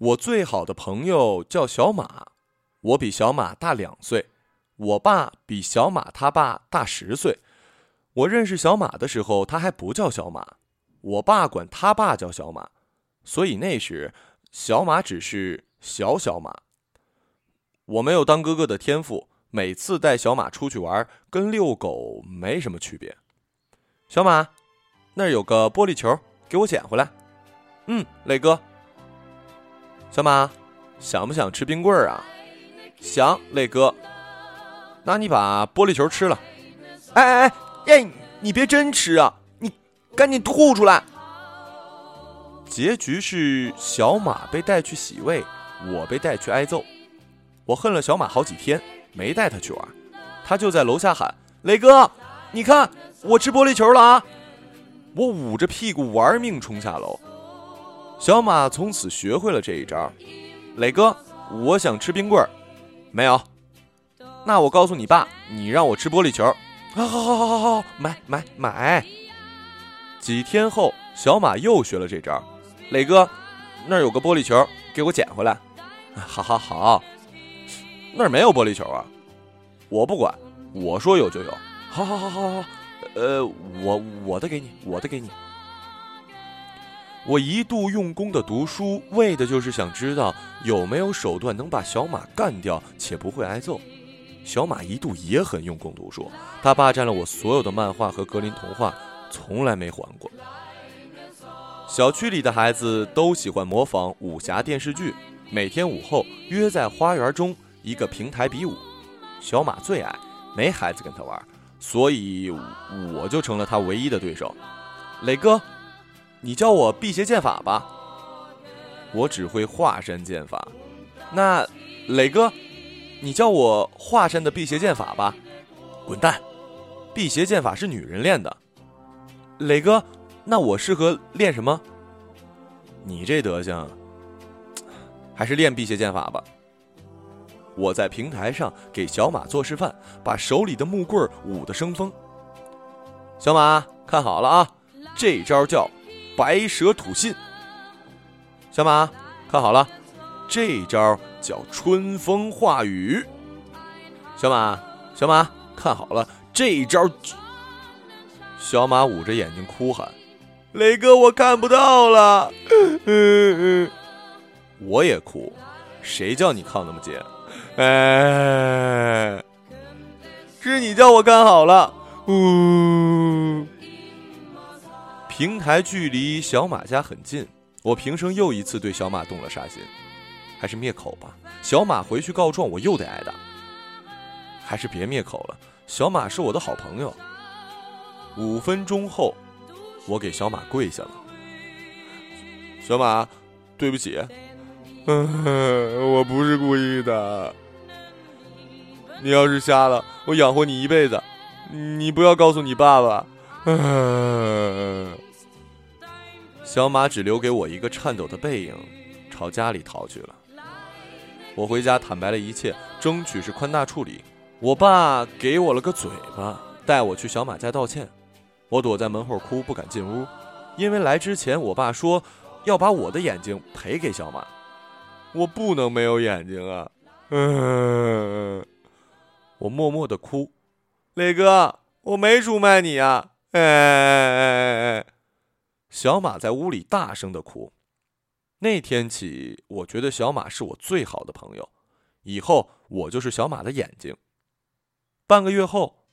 我最好的朋友叫小马，我比小马大两岁。我爸比小马他爸大十岁。我认识小马的时候，他还不叫小马，我爸管他爸叫小马，所以那时小马只是小小马。我没有当哥哥的天赋，每次带小马出去玩，跟遛狗没什么区别。小马，那儿有个玻璃球，给我捡回来。嗯，磊哥。小马，想不想吃冰棍儿啊？想，磊哥。那你把玻璃球吃了。哎哎哎哎，你别真吃啊！你赶紧吐出来。结局是小马被带去洗胃，我被带去挨揍。我恨了小马好几天，没带他去玩。他就在楼下喊：“磊哥，你看我吃玻璃球了啊！”我捂着屁股玩命冲下楼。小马从此学会了这一招。磊哥，我想吃冰棍儿，没有。那我告诉你爸，你让我吃玻璃球。好好好好好好，买买买。几天后，小马又学了这招。磊哥，那儿有个玻璃球，给我捡回来。好好好。那儿没有玻璃球啊。我不管，我说有就有。好好好好好。呃，我我的给你，我的给你。我一度用功的读书，为的就是想知道有没有手段能把小马干掉，且不会挨揍。小马一度也很用功读书，他霸占了我所有的漫画和格林童话，从来没还过。小区里的孩子都喜欢模仿武侠电视剧，每天午后约在花园中一个平台比武。小马最矮，没孩子跟他玩，所以我就成了他唯一的对手。磊哥，你教我辟邪剑法吧。我只会华山剑法。那磊哥。你教我华山的辟邪剑法吧，滚蛋！辟邪剑法是女人练的。磊哥，那我适合练什么？你这德行，还是练辟邪剑法吧。我在平台上给小马做示范，把手里的木棍舞得生风。小马，看好了啊，这招叫白蛇吐信。小马，看好了。这招叫春风化雨。小马，小马，看好了，这招。小马捂着眼睛哭喊：“雷哥，我看不到了。”我也哭，谁叫你靠那么近？哎，是你叫我看好了。呜，平台距离小马家很近，我平生又一次对小马动了杀心。还是灭口吧，小马回去告状，我又得挨打。还是别灭口了，小马是我的好朋友。五分钟后，我给小马跪下了。小马，对不起，嗯 我不是故意的。你要是瞎了，我养活你一辈子。你不要告诉你爸爸。小马只留给我一个颤抖的背影，朝家里逃去了。我回家坦白了一切，争取是宽大处理。我爸给我了个嘴巴，带我去小马家道歉。我躲在门后哭，不敢进屋，因为来之前我爸说要把我的眼睛赔给小马。我不能没有眼睛啊！嗯，我默默的哭。磊哥，我没出卖你啊！哎哎哎哎，小马在屋里大声的哭。那天起，我觉得小马是我最好的朋友，以后我就是小马的眼睛。半个月后，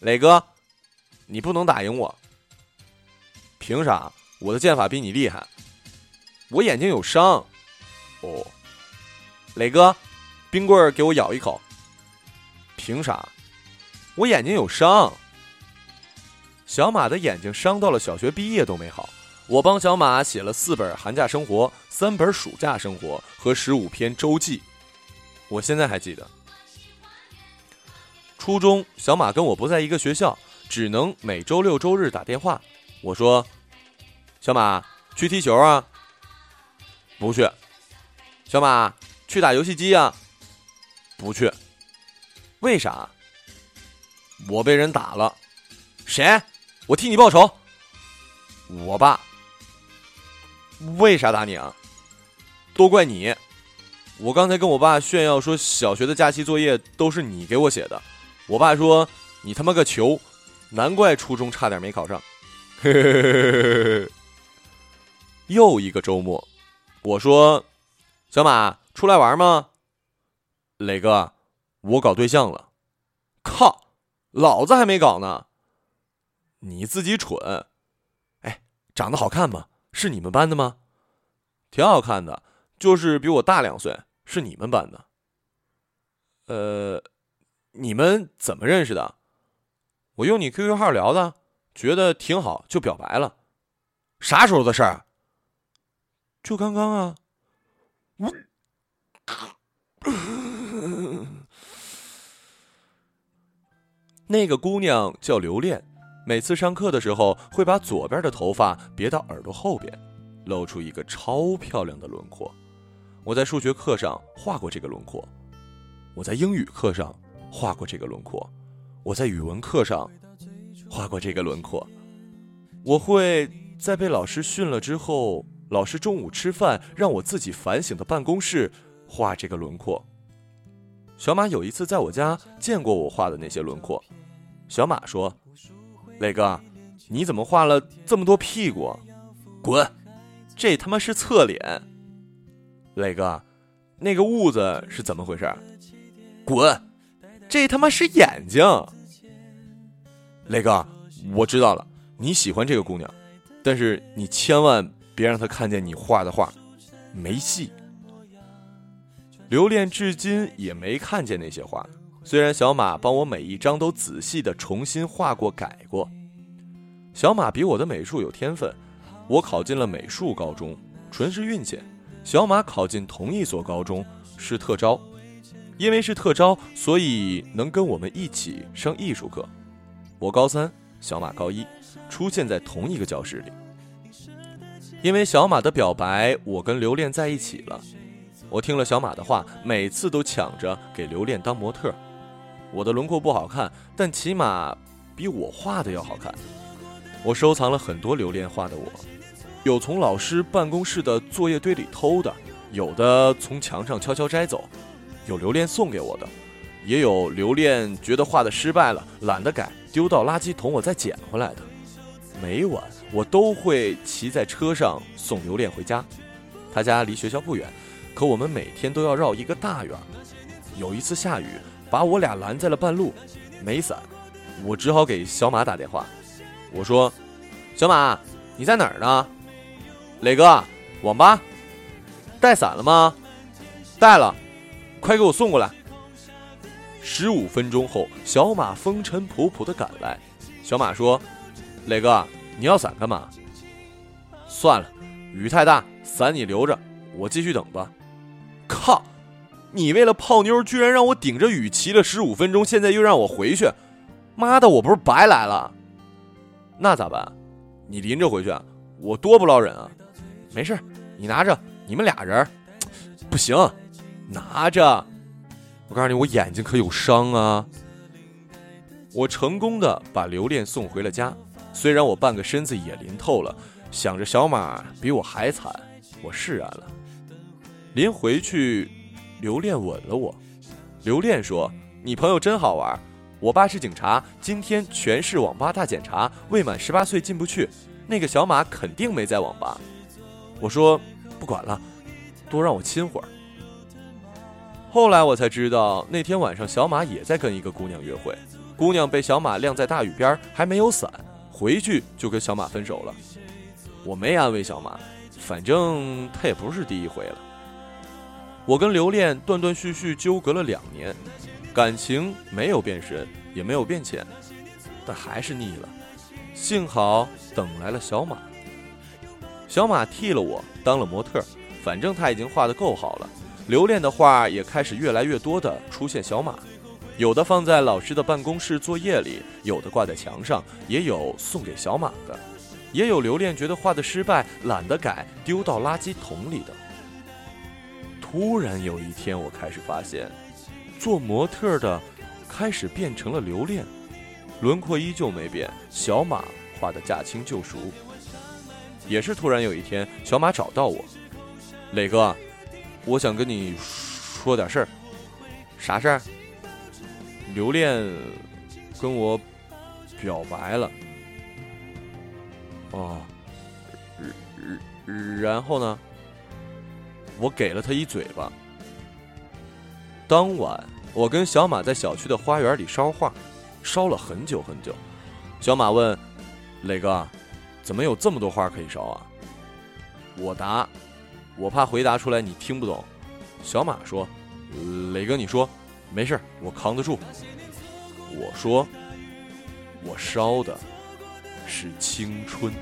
磊哥，你不能打赢我。凭啥？我的剑法比你厉害。我眼睛有伤。哦，磊哥，冰棍儿给我咬一口。凭啥？我眼睛有伤。小马的眼睛伤到了小学毕业都没好。我帮小马写了四本寒假生活、三本暑假生活和十五篇周记，我现在还记得。初中，小马跟我不在一个学校，只能每周六周日打电话。我说：“小马，去踢球啊？”不去。小马，去打游戏机啊？不去。为啥？我被人打了。谁？我替你报仇。我爸。为啥打你啊？都怪你！我刚才跟我爸炫耀说，小学的假期作业都是你给我写的。我爸说你他妈个球，难怪初中差点没考上。又一个周末，我说小马出来玩吗？磊哥，我搞对象了。靠，老子还没搞呢。你自己蠢。哎，长得好看吗？是你们班的吗？挺好看的。就是比我大两岁，是你们班的。呃，你们怎么认识的？我用你 QQ 号聊的，觉得挺好，就表白了。啥时候的事儿？就刚刚啊。我 那个姑娘叫刘恋，每次上课的时候会把左边的头发别到耳朵后边，露出一个超漂亮的轮廓。我在数学课上画过这个轮廓，我在英语课上画过这个轮廓，我在语文课上画过这个轮廓。我会在被老师训了之后，老师中午吃饭让我自己反省的办公室画这个轮廓。小马有一次在我家见过我画的那些轮廓，小马说：“磊哥，你怎么画了这么多屁股？滚！这他妈是侧脸。”磊哥，那个痦子是怎么回事？滚！这他妈是眼睛。磊哥，我知道了，你喜欢这个姑娘，但是你千万别让她看见你画的画，没戏。留恋至今也没看见那些画，虽然小马帮我每一张都仔细的重新画过改过。小马比我的美术有天分，我考进了美术高中，纯是运气。小马考进同一所高中是特招，因为是特招，所以能跟我们一起上艺术课。我高三，小马高一，出现在同一个教室里。因为小马的表白，我跟刘恋在一起了。我听了小马的话，每次都抢着给刘恋当模特。我的轮廓不好看，但起码比我画的要好看。我收藏了很多留恋画的我。有从老师办公室的作业堆里偷的，有的从墙上悄悄摘走，有留恋送给我的，也有留恋觉得画的失败了，懒得改，丢到垃圾桶我再捡回来的。每晚我都会骑在车上送留恋回家，他家离学校不远，可我们每天都要绕一个大院。有一次下雨，把我俩拦在了半路，没伞，我只好给小马打电话，我说：“小马，你在哪儿呢？”磊哥，网吧带伞了吗？带了，快给我送过来。十五分钟后，小马风尘仆仆的赶来。小马说：“磊哥，你要伞干嘛？”算了，雨太大，伞你留着，我继续等吧。靠！你为了泡妞，居然让我顶着雨骑了十五分钟，现在又让我回去，妈的，我不是白来了？那咋办？你淋着回去，我多不捞人啊！没事，你拿着。你们俩人，不行，拿着。我告诉你，我眼睛可有伤啊。我成功的把留恋送回了家，虽然我半个身子也淋透了，想着小马比我还惨，我释然了。临回去，留恋吻了我。留恋说：“你朋友真好玩。我爸是警察，今天全市网吧大检查，未满十八岁进不去。那个小马肯定没在网吧。”我说不管了，多让我亲会儿。后来我才知道，那天晚上小马也在跟一个姑娘约会，姑娘被小马晾在大雨边，还没有伞，回去就跟小马分手了。我没安慰小马，反正他也不是第一回了。我跟刘恋断断续续纠葛了两年，感情没有变深，也没有变浅，但还是腻了。幸好等来了小马。小马替了我当了模特，反正他已经画得够好了。留恋的画也开始越来越多的出现小马，有的放在老师的办公室作业里，有的挂在墙上，也有送给小马的，也有留恋觉得画的失败，懒得改，丢到垃圾桶里的。突然有一天，我开始发现，做模特的开始变成了留恋，轮廓依旧没变，小马画的驾轻就熟。也是突然有一天，小马找到我，磊哥，我想跟你说点事儿。啥事儿？刘恋跟我表白了。哦，然后呢？我给了他一嘴巴。当晚，我跟小马在小区的花园里烧画，烧了很久很久。小马问：“磊哥，怎么有这么多画可以烧啊？”我答：“我怕回答出来你听不懂。”小马说：“磊哥，你说，没事我扛得住。”我说：“我烧的是青春。”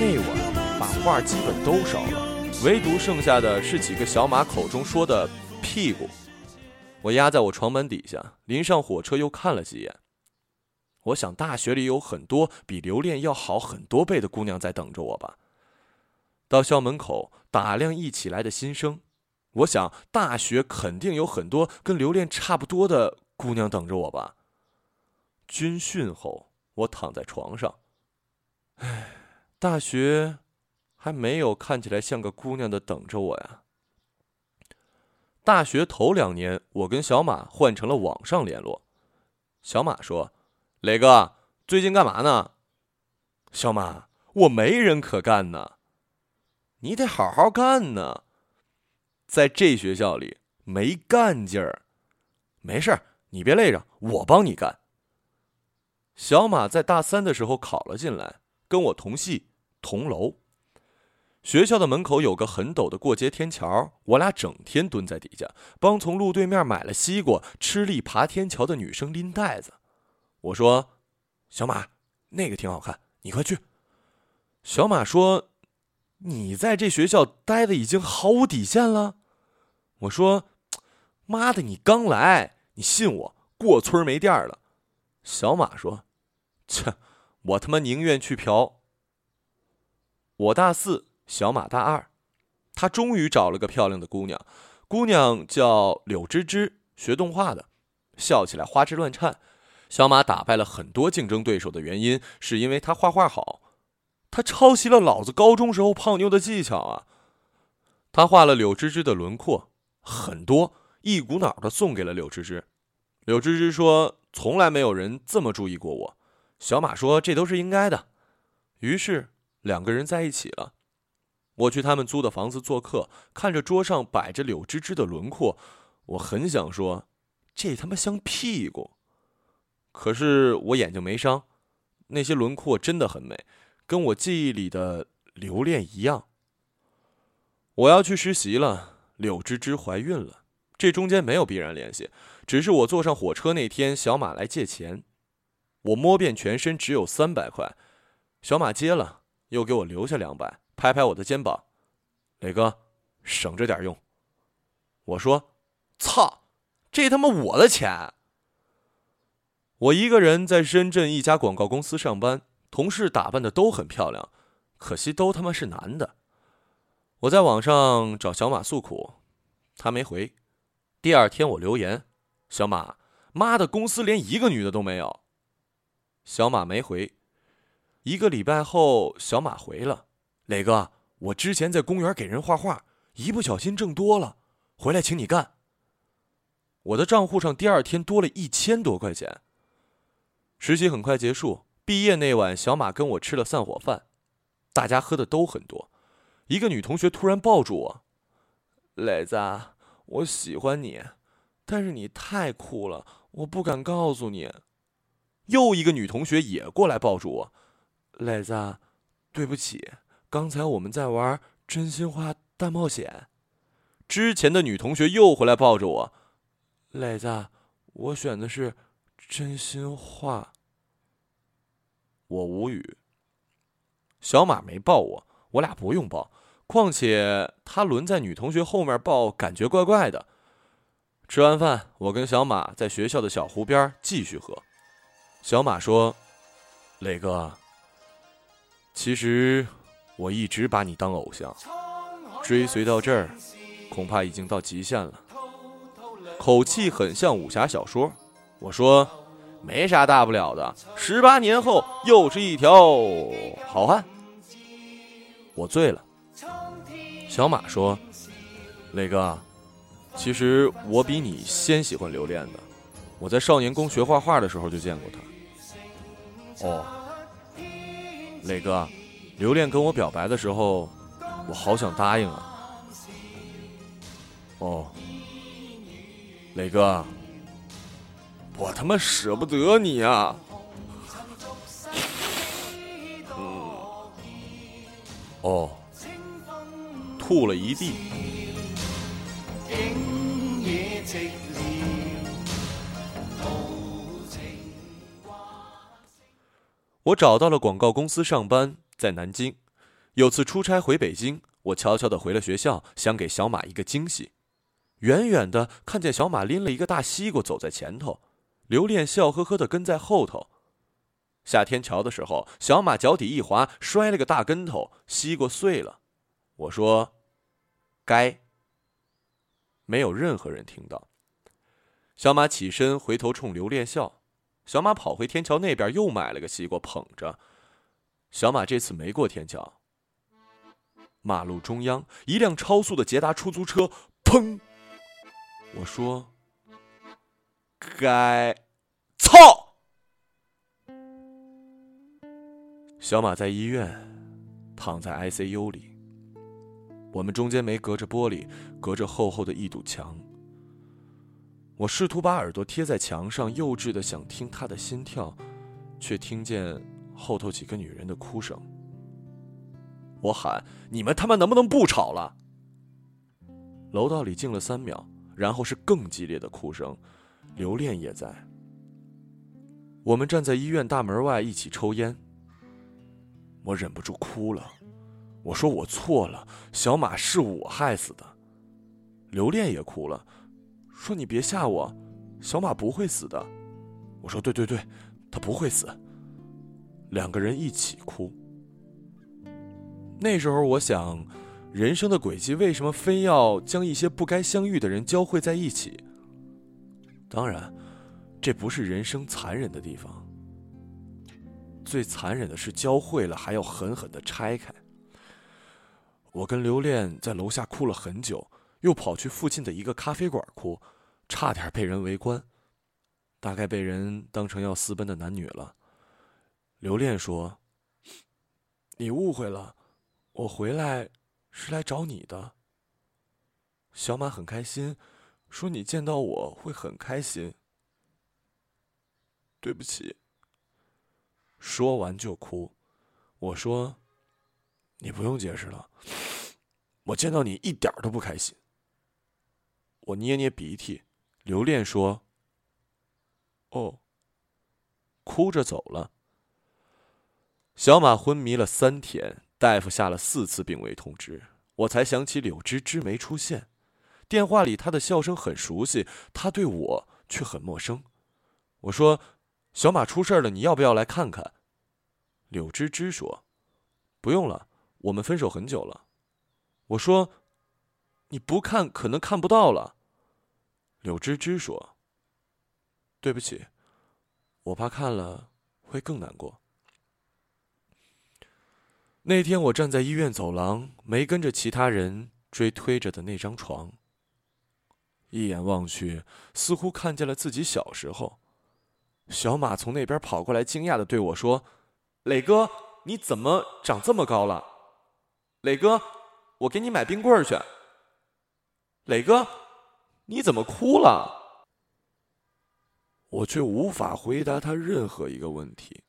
那晚把画基本都烧了。唯独剩下的是几个小马口中说的屁股。我压在我床门底下，临上火车又看了几眼。我想大学里有很多比留恋要好很多倍的姑娘在等着我吧。到校门口打量一起来的新生，我想大学肯定有很多跟留恋差不多的姑娘等着我吧。军训后，我躺在床上，唉，大学。还没有看起来像个姑娘的等着我呀。大学头两年，我跟小马换成了网上联络。小马说：“磊哥，最近干嘛呢？”小马：“我没人可干呢。”你得好好干呢，在这学校里没干劲儿。没事你别累着，我帮你干。小马在大三的时候考了进来，跟我同系同楼。学校的门口有个很陡的过街天桥，我俩整天蹲在底下，帮从路对面买了西瓜、吃力爬天桥的女生拎袋子。我说：“小马，那个挺好看，你快去。”小马说：“你在这学校待的已经毫无底线了。”我说：“妈的，你刚来，你信我，过村没店了。”小马说：“切，我他妈宁愿去嫖。”我大四。小马大二，他终于找了个漂亮的姑娘，姑娘叫柳芝芝，学动画的，笑起来花枝乱颤。小马打败了很多竞争对手的原因，是因为他画画好，他抄袭了老子高中时候泡妞的技巧啊。他画了柳芝芝的轮廓，很多，一股脑的送给了柳芝芝。柳芝芝说：“从来没有人这么注意过我。”小马说：“这都是应该的。”于是两个人在一起了。我去他们租的房子做客，看着桌上摆着柳枝枝的轮廓，我很想说，这他妈像屁股。可是我眼睛没伤，那些轮廓真的很美，跟我记忆里的留恋一样。我要去实习了，柳枝枝怀孕了，这中间没有必然联系，只是我坐上火车那天，小马来借钱，我摸遍全身只有三百块，小马接了，又给我留下两百。拍拍我的肩膀，磊哥，省着点用。我说：“操，这他妈我的钱！”我一个人在深圳一家广告公司上班，同事打扮的都很漂亮，可惜都他妈是男的。我在网上找小马诉苦，他没回。第二天我留言：“小马，妈的，公司连一个女的都没有。”小马没回。一个礼拜后，小马回了。磊哥，我之前在公园给人画画，一不小心挣多了，回来请你干。我的账户上第二天多了一千多块钱。实习很快结束，毕业那晚，小马跟我吃了散伙饭，大家喝的都很多。一个女同学突然抱住我：“磊子，我喜欢你，但是你太酷了，我不敢告诉你。”又一个女同学也过来抱住我：“磊子，对不起。”刚才我们在玩真心话大冒险，之前的女同学又回来抱着我，磊子，我选的是真心话。我无语。小马没抱我，我俩不用抱，况且他轮在女同学后面抱，感觉怪怪的。吃完饭，我跟小马在学校的小湖边继续喝。小马说：“磊哥，其实……”我一直把你当偶像，追随到这儿，恐怕已经到极限了。口气很像武侠小说。我说，没啥大不了的，十八年后又是一条好汉。我醉了。小马说：“磊哥，其实我比你先喜欢刘恋的。我在少年宫学画画的时候就见过他。”哦，磊哥，刘恋跟我表白的时候，我好想答应啊。哦，磊哥，我他妈舍不得你啊！哦。吐了一地。我找到了广告公司上班，在南京。有次出差回北京，我悄悄的回了学校，想给小马一个惊喜。远远的看见小马拎了一个大西瓜走在前头，刘恋笑呵呵的跟在后头。下天桥的时候，小马脚底一滑，摔了个大跟头，西瓜碎了。我说。该。没有任何人听到。小马起身回头冲刘恋笑。小马跑回天桥那边，又买了个西瓜捧着。小马这次没过天桥。马路中央，一辆超速的捷达出租车，砰！我说：“该，操！”小马在医院，躺在 ICU 里。我们中间没隔着玻璃，隔着厚厚的一堵墙。我试图把耳朵贴在墙上，幼稚的想听他的心跳，却听见后头几个女人的哭声。我喊：“你们他妈能不能不吵了？”楼道里静了三秒，然后是更激烈的哭声。刘恋也在。我们站在医院大门外一起抽烟。我忍不住哭了。我说我错了，小马是我害死的。刘恋也哭了，说你别吓我，小马不会死的。我说对对对，他不会死。两个人一起哭。那时候我想，人生的轨迹为什么非要将一些不该相遇的人交汇在一起？当然，这不是人生残忍的地方。最残忍的是交汇了还要狠狠的拆开。我跟刘恋在楼下哭了很久，又跑去附近的一个咖啡馆哭，差点被人围观，大概被人当成要私奔的男女了。刘恋说：“你误会了，我回来是来找你的。”小马很开心，说：“你见到我会很开心。”对不起。说完就哭，我说。你不用解释了，我见到你一点都不开心。我捏捏鼻涕，留恋说：“哦。”哭着走了。小马昏迷了三天，大夫下了四次病危通知，我才想起柳芝芝没出现。电话里她的笑声很熟悉，她对我却很陌生。我说：“小马出事了，你要不要来看看？”柳芝芝说：“不用了。”我们分手很久了，我说：“你不看可能看不到了。”柳芝芝说：“对不起，我怕看了会更难过。”那天我站在医院走廊，没跟着其他人追推着的那张床。一眼望去，似乎看见了自己小时候。小马从那边跑过来，惊讶的对我说：“磊哥，你怎么长这么高了？”磊哥，我给你买冰棍去。磊哥，你怎么哭了？我却无法回答他任何一个问题。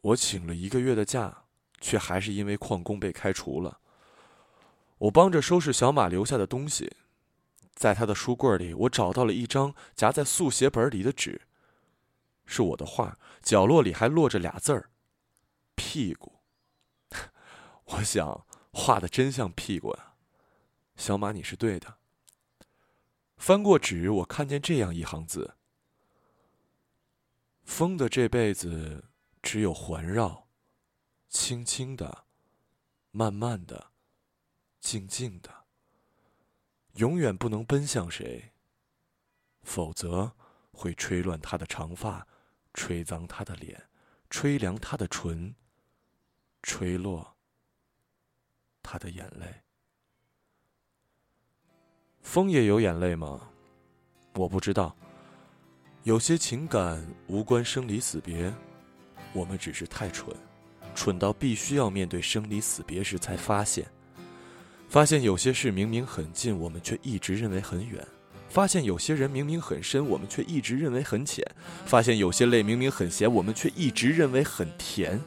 我请了一个月的假，却还是因为旷工被开除了。我帮着收拾小马留下的东西，在他的书柜里，我找到了一张夹在速写本里的纸，是我的画，角落里还落着俩字儿：屁股。我想画的真像屁股呀，小马，你是对的。翻过纸，我看见这样一行字：风的这辈子只有环绕，轻轻的，慢慢的，静静的，永远不能奔向谁，否则会吹乱他的长发，吹脏他的脸，吹凉他的唇，吹落。他的眼泪。风也有眼泪吗？我不知道。有些情感无关生离死别，我们只是太蠢，蠢到必须要面对生离死别时才发现。发现有些事明明很近，我们却一直认为很远；发现有些人明明很深，我们却一直认为很浅；发现有些泪明明很咸，我们却一直认为很甜。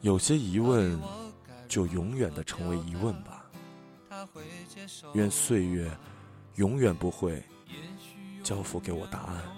有些疑问，就永远的成为疑问吧。愿岁月永远不会交付给我答案。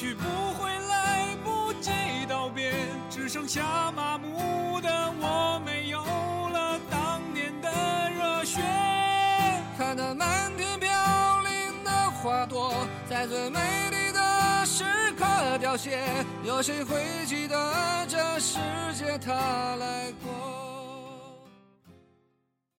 去不会来不及道别，只剩下麻木的我，没有了当年的热血。看那漫天飘零的花朵，在最美丽的时刻凋谢，有谁会记得这世界它来过？